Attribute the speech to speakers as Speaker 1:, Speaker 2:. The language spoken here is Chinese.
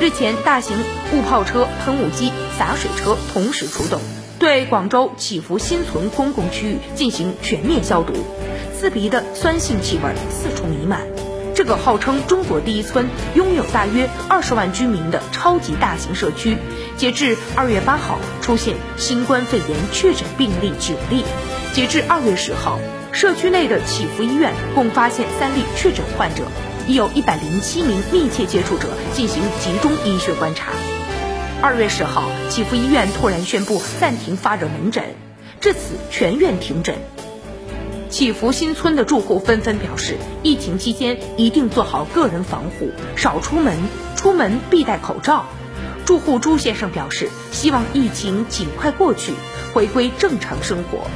Speaker 1: 日前，大型雾炮车、喷雾机、洒水车同时出动，对广州祈福新村公共区域进行全面消毒，刺鼻的酸性气味四处弥漫。这个号称中国第一村、拥有大约二十万居民的超级大型社区，截至二月八号出现新冠肺炎确诊病例九例。截至二月十号，社区内的祈福医院共发现三例确诊患者。已有一百零七名密切接触者进行集中医学观察。二月十号，祈福医院突然宣布暂停发热门诊，至此全院停诊。祈福新村的住户纷纷表示，疫情期间一定做好个人防护，少出门，出门必戴口罩。住户朱先生表示，希望疫情尽快过去，回归正常生活。